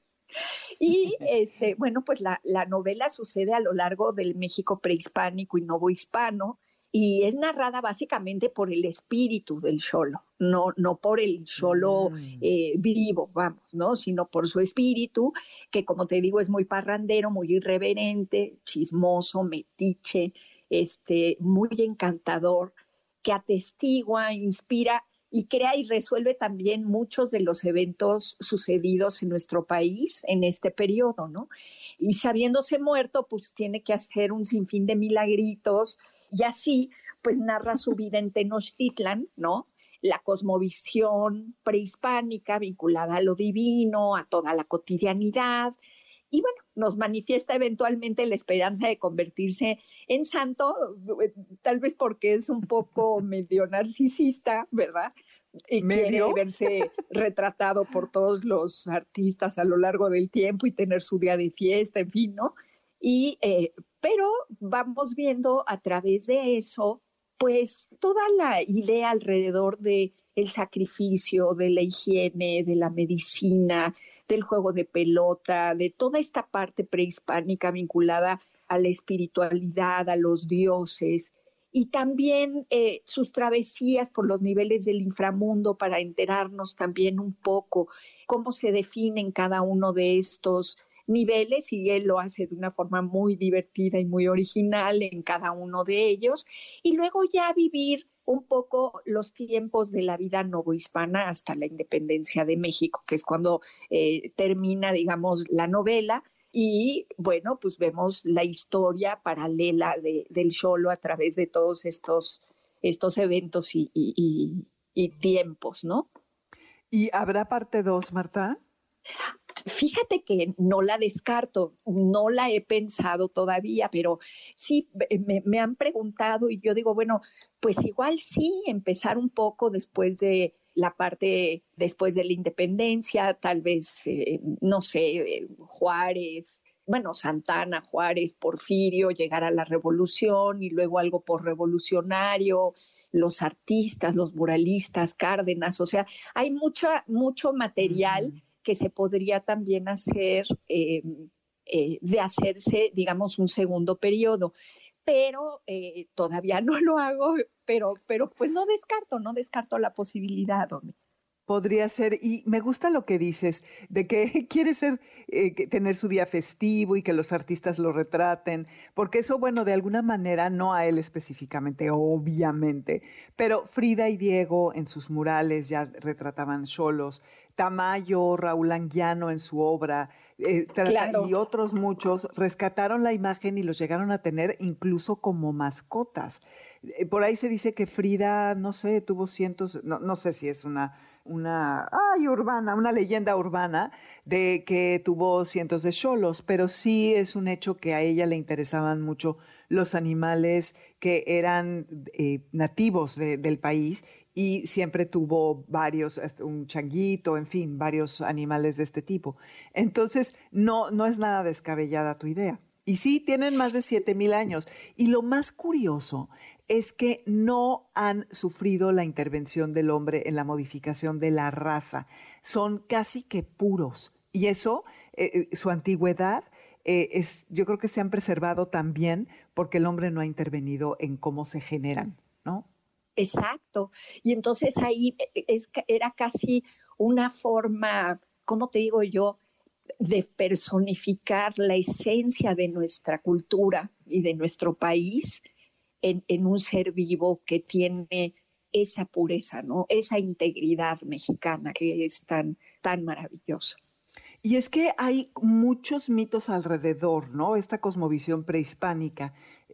y este, bueno, pues la, la, novela sucede a lo largo del México prehispánico y novohispano y es narrada básicamente por el espíritu del Solo, no, no por el Solo mm. eh, vivo, vamos, ¿no? Sino por su espíritu, que como te digo es muy parrandero, muy irreverente, chismoso, metiche, este, muy encantador, que atestigua, inspira y crea y resuelve también muchos de los eventos sucedidos en nuestro país en este periodo, ¿no? Y sabiéndose muerto, pues tiene que hacer un sinfín de milagritos y así, pues narra su vida en Tenochtitlan, ¿no? La cosmovisión prehispánica vinculada a lo divino, a toda la cotidianidad, y bueno, nos manifiesta eventualmente la esperanza de convertirse en santo, tal vez porque es un poco <laughs> medio narcisista, ¿verdad? Y quiere verse retratado por todos los artistas a lo largo del tiempo y tener su día de fiesta, en fin, ¿no? Y, eh, pero vamos viendo a través de eso, pues toda la idea alrededor de el sacrificio, de la higiene, de la medicina, del juego de pelota, de toda esta parte prehispánica vinculada a la espiritualidad, a los dioses, y también eh, sus travesías por los niveles del inframundo para enterarnos también un poco cómo se definen cada uno de estos niveles y él lo hace de una forma muy divertida y muy original en cada uno de ellos y luego ya vivir un poco los tiempos de la vida novohispana hasta la independencia de México, que es cuando eh, termina, digamos, la novela. Y bueno, pues vemos la historia paralela de, del Cholo a través de todos estos estos eventos y, y tiempos, ¿no? ¿Y habrá parte 2, Marta? Fíjate que no la descarto, no la he pensado todavía, pero sí me, han preguntado y yo digo, bueno, pues igual sí, empezar un poco después de la parte, después de la independencia, tal vez, eh, no sé, Juárez, bueno, Santana, Juárez, Porfirio, llegar a la revolución y luego algo por revolucionario, los artistas, los muralistas, Cárdenas, o sea, hay mucha, mucho material que se podría también hacer, eh, eh, de hacerse, digamos, un segundo periodo. Pero eh, todavía no lo hago, pero, pero pues no descarto, no descarto la posibilidad, hombre podría ser, y me gusta lo que dices, de que <laughs> quiere ser, tener su día festivo y que los artistas lo retraten, porque eso, bueno, de alguna manera, no a él específicamente, obviamente, pero Frida y Diego en sus murales ya retrataban solos, Tamayo, Raúl Anguiano en su obra, eh, y otros muchos rescataron la imagen y los llegaron a tener incluso como mascotas. Eh, por ahí se dice que Frida, no sé, tuvo cientos, no, no sé si es una, una, ay, urbana, una leyenda urbana de que tuvo cientos de cholos, pero sí es un hecho que a ella le interesaban mucho los animales que eran eh, nativos del país y siempre tuvo varios, este, un changuito, en fin, varios animales de este tipo. Entonces, no, no es nada descabellada tu idea. Y sí, tienen más de 7.000 años. Y lo más curioso es que no han sufrido la intervención del hombre en la modificación de la raza. Son casi que puros. Y eso, eh, eh, su antigüedad, eh, es, yo creo que se han preservado también porque el hombre no ha intervenido en cómo se generan, ¿no? Exacto. Y entonces ahí e, e, era casi una forma, ¿cómo te digo yo? de personificar la esencia de nuestra cultura y de nuestro país en, en, un ser vivo que tiene esa pureza, ¿no? Esa integridad mexicana que es tan, tan maravillosa. Y es que hay muchos mitos alrededor, ¿no? Esta cosmovisión prehispánica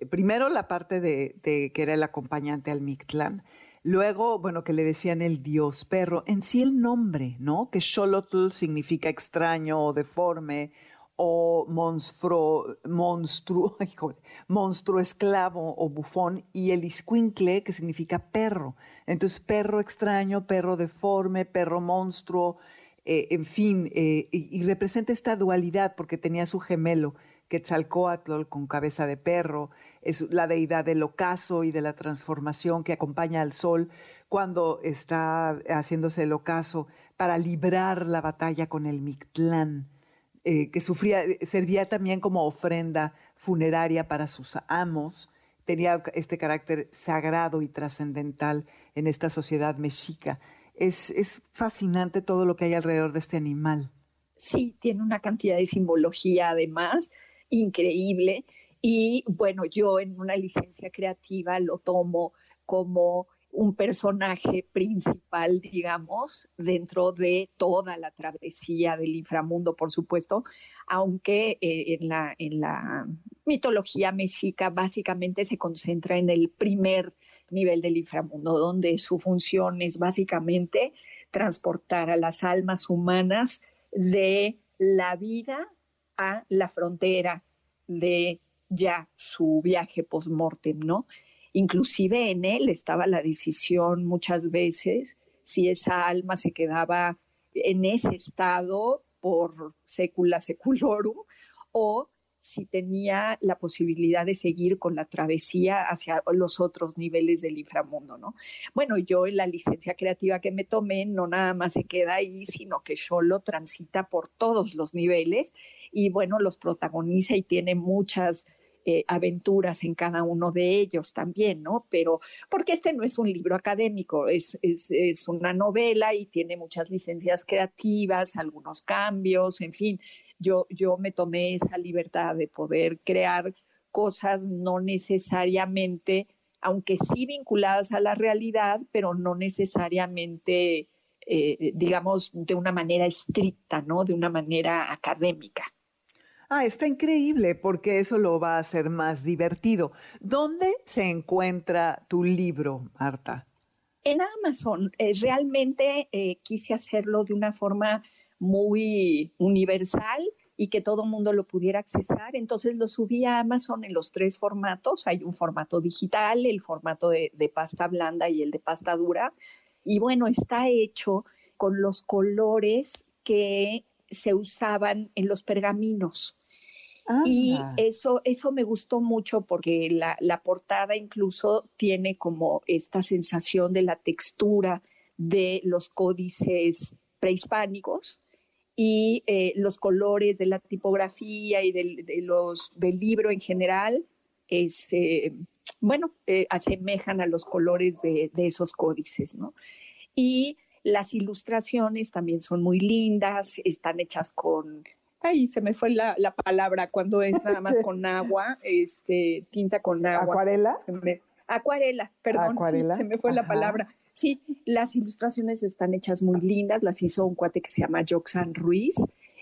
primero la parte de, que era el acompañante al Mictlán. Luego, bueno, que le decían el dios perro. En sí el nombre, ¿no? Que Xolotl significa extraño o deforme o monstruo, monstruo, <laughs> monstruo esclavo o bufón, y el iscuincle, que significa perro. Entonces, perro extraño, perro deforme, perro monstruo, eh, en fin, eh, y, representa esta dualidad porque tenía su gemelo, Quetzalcoatl con cabeza de perro, es la deidad del ocaso y de la transformación que acompaña al sol cuando está haciéndose el ocaso para librar la batalla con el Mictlán, eh, que sufría, servía también como ofrenda funeraria para sus amos, tenía este carácter sagrado y trascendental en esta sociedad mexica. Es, es fascinante todo lo que hay alrededor de este animal. Sí, tiene una cantidad de simbología además increíble. Y bueno, yo en una licencia creativa lo tomo como un personaje principal, digamos, dentro de toda la travesía del inframundo, por supuesto, aunque eh, en, la, en la mitología mexica básicamente se concentra en el primer nivel del inframundo, donde su función es básicamente transportar a las almas humanas de la vida a la frontera de ya su viaje post-mortem, ¿no? Inclusive en él estaba la decisión muchas veces si esa alma se quedaba en ese estado por secula seculorum o si tenía la posibilidad de seguir con la travesía hacia los otros niveles del inframundo, ¿no? Bueno, yo en la licencia creativa que me tomé no nada más se queda ahí, sino que solo transita por todos los niveles y bueno, los protagoniza y tiene muchas eh, aventuras en cada uno de ellos también, ¿no? Pero porque este no es un libro académico, es, es, es una novela y tiene muchas licencias creativas, algunos cambios, en fin, yo, yo me tomé esa libertad de poder crear cosas no necesariamente, aunque sí vinculadas a la realidad, pero no necesariamente, eh, digamos, de una manera estricta, ¿no? De una manera académica. Ah, está increíble porque eso lo va a hacer más divertido. ¿Dónde se encuentra tu libro, Marta? En Amazon. Eh, realmente eh, quise hacerlo de una forma muy universal y que todo mundo lo pudiera accesar. Entonces lo subí a Amazon en los tres formatos. Hay un formato digital, el formato de, pasta blanda y el de pasta dura. Y bueno, está hecho con los colores que se usaban en los pergaminos. Y eso, eso me gustó mucho porque la, la, portada incluso tiene como esta sensación de la textura de los códices prehispánicos y eh, los colores de la tipografía y del, de los, del libro en general, este, bueno, eh, asemejan a los colores de, de, esos códices, ¿no? Y las ilustraciones también son muy lindas, están hechas con, ay, se me fue la, la palabra cuando es nada más con <laughs> agua, este, tinta con agua. ¿Acuarela? acuarela, perdón, se me fue la palabra. Sí, las ilustraciones están hechas muy lindas, las hizo un cuate que se llama Joxan Ruiz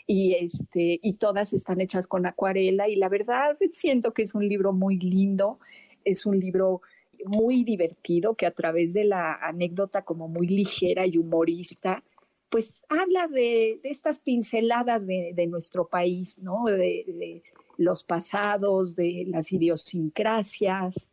y este y todas están hechas con acuarela y la verdad siento que es un libro muy lindo, es un libro muy divertido que a través de la anécdota como muy ligera y humorista, pues habla de, estas pinceladas de, nuestro país, ¿no? de los pasados, de las idiosincrasias,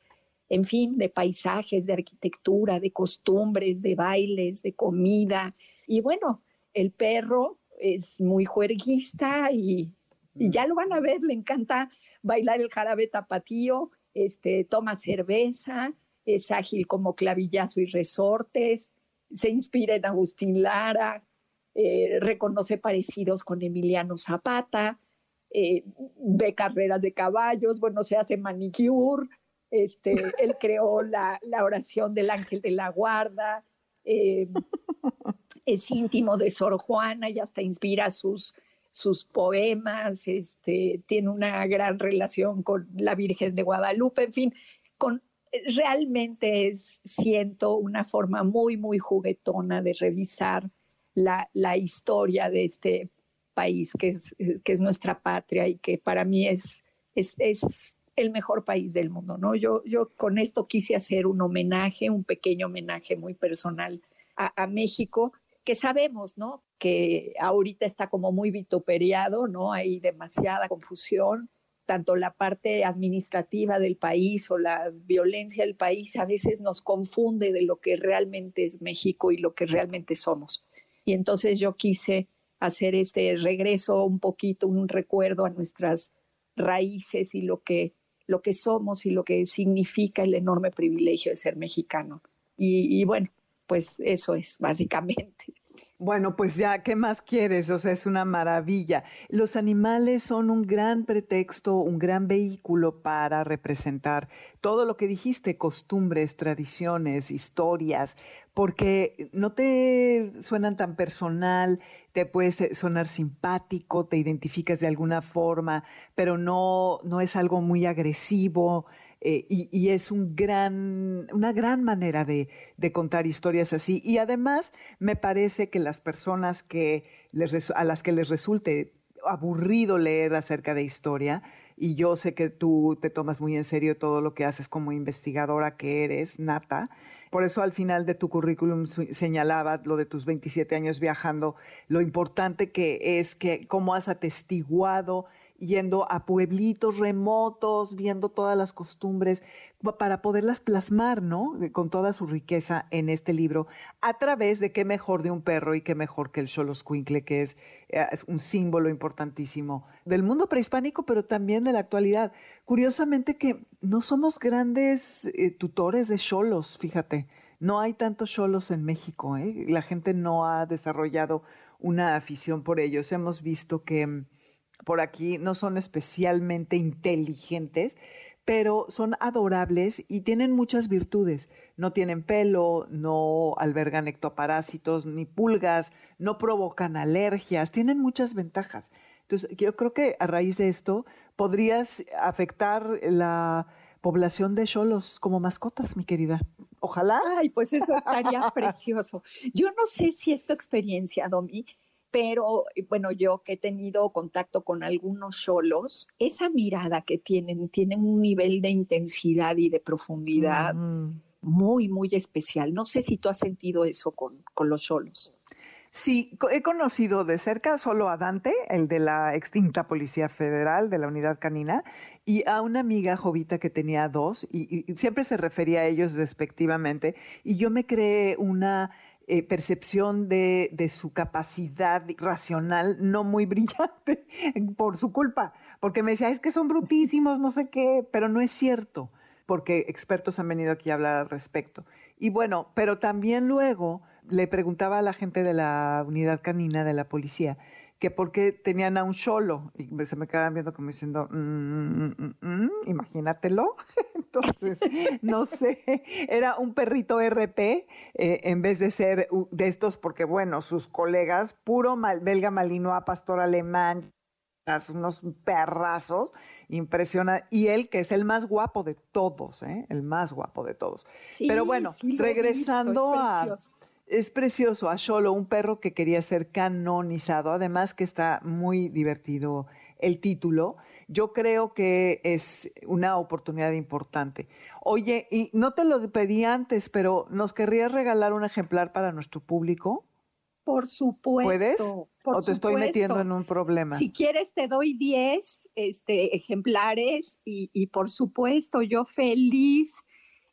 en fin, de paisajes, de arquitectura, de costumbres, de bailes, de comida. Y bueno, el perro es muy juerguista y, ya lo van a ver, le encanta bailar el jarabe tapatío, este, toma cerveza, es ágil como clavillazo y resortes, se inspira en Agustín Lara, eh, reconoce parecidos con Emiliano Zapata, eh, ve carreras de caballos, bueno, se hace manicure, este, <laughs> él creó la, oración del ángel de la guarda, eh, es íntimo de Sor Juana y hasta inspira sus, sus poemas, este, tiene una gran relación con la Virgen de Guadalupe, en fin, con, realmente es, siento, una forma muy, muy juguetona de revisar la, historia de este país que es, que es nuestra patria y que para mí es, es, es el mejor país del mundo, ¿no? Yo, yo con esto quise hacer un homenaje, un pequeño homenaje muy personal a, México, que sabemos, ¿no? Que ahorita está como muy vituperiado, ¿no? Hay demasiada confusión, tanto la parte administrativa del país o la violencia del país a veces nos confunde de lo que realmente es México y lo que realmente somos. Y entonces yo quise hacer este regreso un poquito, un recuerdo a nuestras raíces y lo que lo que somos y lo que significa el enorme privilegio de ser mexicano. Y, bueno, pues eso es básicamente. Bueno, pues ya, ¿qué más quieres? O sea, es una maravilla. Los animales son un gran pretexto, un gran vehículo para representar todo lo que dijiste, costumbres, tradiciones, historias, porque no te suenan tan personal, te puedes sonar simpático, te identificas de alguna forma, pero no, no es algo muy agresivo. Eh, y, es un gran, una gran manera de, contar historias así. Y además me parece que las personas que a las que les resulte aburrido leer acerca de historia, y yo sé que tú te tomas muy en serio todo lo que haces como investigadora que eres, Nata, por eso al final de tu currículum señalaba lo de tus 27 años viajando, lo importante que es que cómo has atestiguado yendo a pueblitos remotos, viendo todas las costumbres, para poderlas plasmar, ¿no? Con toda su riqueza en este libro, a través de qué mejor de un perro y qué mejor que el Xoloscuincle, que es, eh, un símbolo importantísimo del mundo prehispánico, pero también de la actualidad. Curiosamente que no somos grandes eh, tutores de cholos, fíjate. No hay tantos cholos en México, ¿eh? la gente no ha desarrollado una afición por ellos. Hemos visto que mm, por aquí no son especialmente inteligentes, pero son adorables y tienen muchas virtudes. No tienen pelo, no albergan ectoparásitos ni pulgas, no provocan alergias, tienen muchas ventajas. Entonces, yo creo que a raíz de esto podrías afectar la población de cholos como mascotas, mi querida. Ojalá. Ay, pues eso estaría precioso. Yo no sé si es tu experiencia, Domi, pero bueno, yo que he tenido contacto con algunos solos, esa mirada que tienen, tienen un nivel de intensidad y de profundidad muy, muy especial. No sé si tú has sentido eso con, con los solos. Sí, he conocido de cerca solo a Dante, el de la extinta Policía Federal de la Unidad Canina, y a una amiga jovita que tenía dos, y, siempre se refería a ellos despectivamente, y yo me creé una eh, percepción de, su capacidad racional no muy <laughs> brillante por su culpa, porque me decía, es que son brutísimos, no sé qué, pero no es cierto, porque expertos han venido aquí a hablar al respecto. Y bueno, pero también luego le preguntaba a la gente de la unidad canina de la policía que por qué tenían a un cholo y se me quedaban viendo como diciendo, mm, mm, mm, imagínatelo. <laughs> Entonces, <laughs> no sé, era un perrito RP eh, en vez de ser de estos, porque bueno, sus colegas, puro belga malinois, pastor alemán, unos perrazos, impresiona. Y él, que es el más guapo de todos, ¿eh? el más guapo de todos. Pero bueno, regresando a es precioso, a Sholo, un perro que quería ser canonizado, además que está muy divertido el título. Yo creo que es una oportunidad importante. Oye, y no te lo pedí antes, pero ¿nos querrías regalar un ejemplar para nuestro público? Por supuesto. ¿Puedes? ¿O te estoy metiendo en un problema? Si quieres, te doy 10 este, ejemplares y, y por supuesto, yo feliz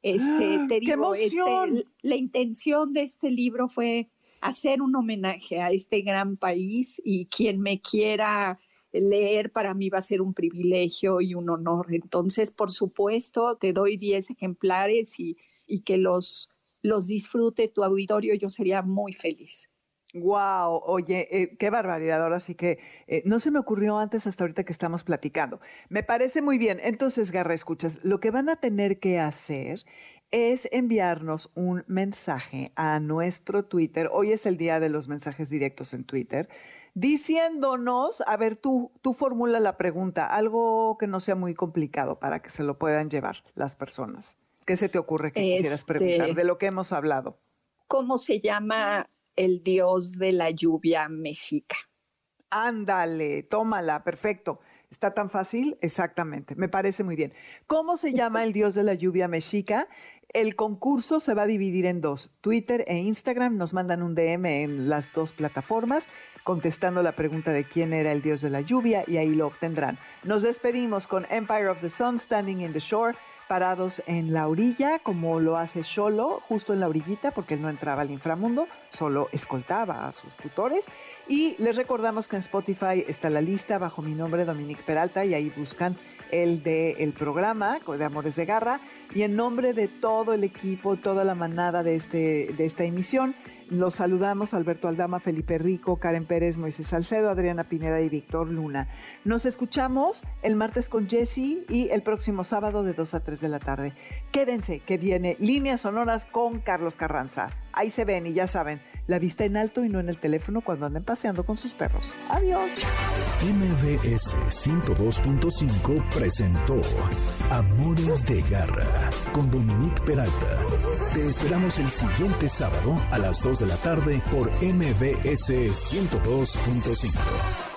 este, ¡Ah! te digo, este, la intención de este libro fue hacer un homenaje a este gran país y quien me quiera leer para mí va a ser un privilegio y un honor. Entonces, por supuesto, te doy 10 ejemplares y, que los, los disfrute tu auditorio, yo sería muy feliz. Wow, oye, eh, qué barbaridad. Ahora sí que eh, no se me ocurrió antes hasta ahorita que estamos platicando. Me parece muy bien. Entonces, Garra, escuchas, lo que van a tener que hacer es enviarnos un mensaje a nuestro Twitter. Hoy es el día de los mensajes directos en Twitter, diciéndonos, a ver, tú, tú formula la pregunta, algo que no sea muy complicado para que se lo puedan llevar las personas. ¿Qué se te ocurre que quisieras preguntar este, de lo que hemos hablado? ¿Cómo se llama el dios de la lluvia mexica. Ándale, tómala, perfecto. ¿Está tan fácil? Exactamente, me parece muy bien. ¿Cómo se llama el dios de la lluvia mexica? El concurso se va a dividir en dos. Twitter e Instagram nos mandan un DM en las dos plataformas contestando la pregunta de quién era el dios de la lluvia y ahí lo obtendrán. Nos despedimos con Empire of the Sun, Standing in the Shore parados en la orilla, como lo hace Solo, justo en la orillita, porque él no entraba al inframundo, solo escoltaba a sus tutores. Y les recordamos que en Spotify está la lista bajo mi nombre, Dominique Peralta, y ahí buscan el de programa de Amores de Garra. Y en nombre de todo el equipo, toda la manada de, este, de esta emisión, los saludamos Alberto Aldama, Felipe Rico, Karen Pérez, Moisés Salcedo, Adriana Pineda y Víctor Luna. Nos escuchamos el martes con Jesse y el próximo sábado de 2 a 3 de la tarde. Quédense que viene Líneas Sonoras con Carlos Carranza. Ahí se ven y ya saben, la vista en alto y no en el teléfono cuando anden paseando con sus perros. Adiós. MBS 102.5 presentó Amores de Garra con Dominique Peralta. Te esperamos el siguiente sábado a las 2 de la tarde por MBS 102.5.